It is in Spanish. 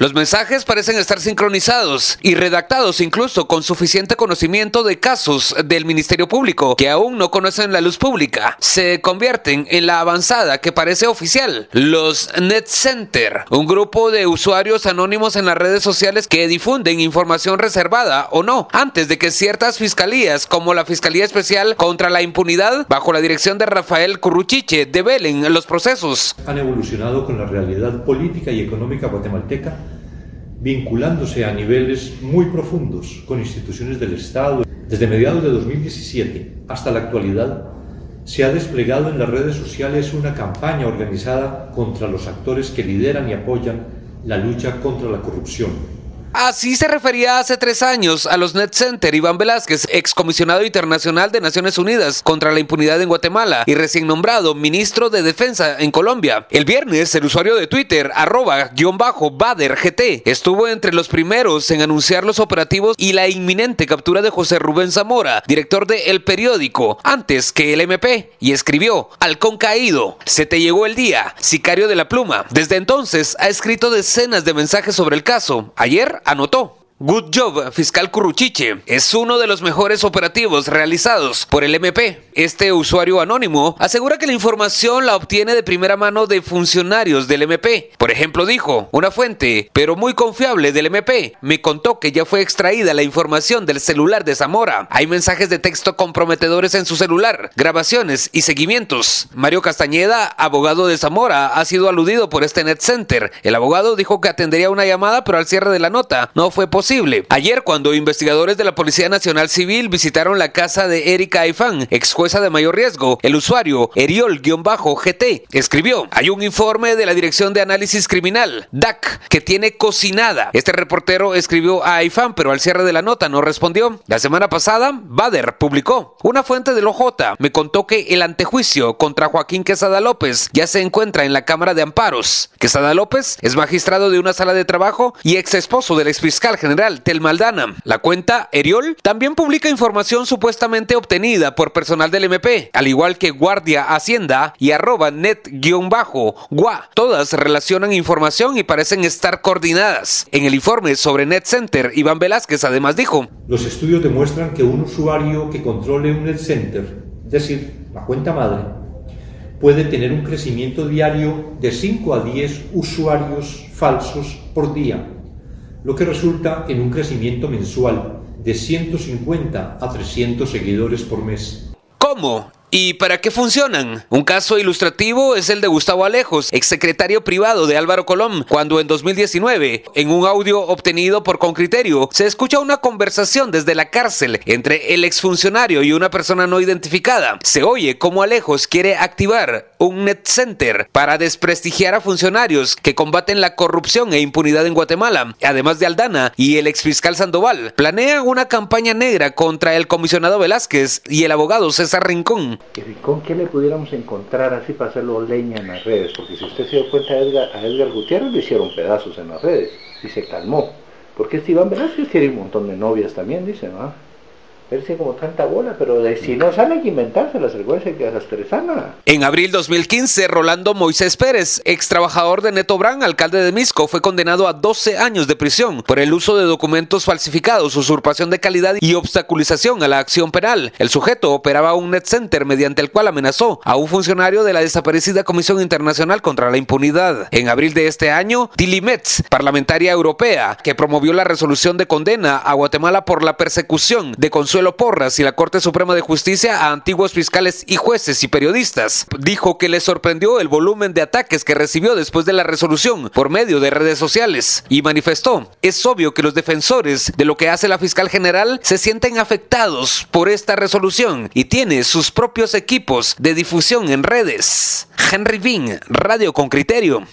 Los mensajes parecen estar sincronizados y redactados incluso con suficiente conocimiento de casos del Ministerio Público que aún no conocen la luz pública. Se convierten en la avanzada que parece oficial, los Net Center, un grupo de usuarios anónimos en las redes sociales que difunden información reservada o no, antes de que ciertas fiscalías, como la Fiscalía Especial contra la Impunidad, bajo la dirección de Rafael Curruchiche, develen los procesos. Han evolucionado con la realidad política y económica guatemalteca, vinculándose a niveles muy profundos con instituciones del Estado. Desde mediados de 2017 hasta la actualidad, se ha desplegado en las redes sociales una campaña organizada contra los actores que lideran y apoyan la lucha contra la corrupción Así se refería hace tres años a los Net Center Iván Velázquez, excomisionado internacional de Naciones Unidas contra la impunidad en Guatemala y recién nombrado ministro de Defensa en Colombia. El viernes, el usuario de Twitter, arroba guion bajo Bader GT, estuvo entre los primeros en anunciar los operativos y la inminente captura de José Rubén Zamora, director de El Periódico, antes que el MP, y escribió, Halcón caído, se te llegó el día, sicario de la pluma. Desde entonces ha escrito decenas de mensajes sobre el caso. Ayer anotó. Good Job, fiscal Curruchiche, es uno de los mejores operativos realizados por el MP. Este usuario anónimo asegura que la información la obtiene de primera mano de funcionarios del MP. Por ejemplo, dijo, una fuente, pero muy confiable del MP, me contó que ya fue extraída la información del celular de Zamora. Hay mensajes de texto comprometedores en su celular, grabaciones y seguimientos. Mario Castañeda, abogado de Zamora, ha sido aludido por este net center. El abogado dijo que atendería una llamada, pero al cierre de la nota no fue posible Ayer, cuando investigadores de la Policía Nacional Civil visitaron la casa de Erika Aifán, ex jueza de mayor riesgo, el usuario Eriol-GT escribió: Hay un informe de la Dirección de Análisis Criminal, DAC, que tiene cocinada. Este reportero escribió a Aifán, pero al cierre de la nota no respondió. La semana pasada, Bader publicó: Una fuente del OJ me contó que el antejuicio contra Joaquín Quesada López ya se encuentra en la Cámara de Amparos. Quesada López es magistrado de una sala de trabajo y ex esposo del exfiscal general Telmaldana. La cuenta Eriol también publica información supuestamente obtenida por personal del MP, al igual que Guardia Hacienda y arroba net-gua. Todas relacionan información y parecen estar coordinadas. En el informe sobre Net Center, Iván Velázquez además dijo, Los estudios demuestran que un usuario que controle un Net Center, es decir, la cuenta madre, puede tener un crecimiento diario de 5 a 10 usuarios falsos por día lo que resulta en un crecimiento mensual de 150 a 300 seguidores por mes. ¿Cómo? ¿Y para qué funcionan? Un caso ilustrativo es el de Gustavo Alejos, exsecretario privado de Álvaro Colón, cuando en 2019, en un audio obtenido por Concriterio, se escucha una conversación desde la cárcel entre el exfuncionario y una persona no identificada. Se oye cómo Alejos quiere activar un net center para desprestigiar a funcionarios que combaten la corrupción e impunidad en Guatemala, además de Aldana y el exfiscal Sandoval. Planea una campaña negra contra el comisionado Velázquez y el abogado César Rincón con qué le pudiéramos encontrar así para hacerlo leña en las redes? Porque si usted se dio cuenta a Edgar, Gutiérrez le hicieron pedazos en las redes y se calmó. Porque este Iván Velázquez tiene un montón de novias también, dice, ¿no? Verse como tanta bola, pero de, si no sale hay que inventárselas, que. En abril 2015, Rolando Moisés Pérez, ex trabajador de Neto Brand, alcalde de Misco, fue condenado a 12 años de prisión por el uso de documentos falsificados, usurpación de calidad y obstaculización a la acción penal. El sujeto operaba un net center mediante el cual amenazó a un funcionario de la desaparecida Comisión Internacional contra la Impunidad. En abril de este año, Tilly Metz, parlamentaria europea, que promovió la resolución de condena a Guatemala por la persecución de Porras y la Corte Suprema de Justicia a antiguos fiscales y jueces y periodistas. Dijo que le sorprendió el volumen de ataques que recibió después de la resolución por medio de redes sociales y manifestó, es obvio que los defensores de lo que hace la fiscal general se sienten afectados por esta resolución y tiene sus propios equipos de difusión en redes. Henry Bean, Radio con Criterio.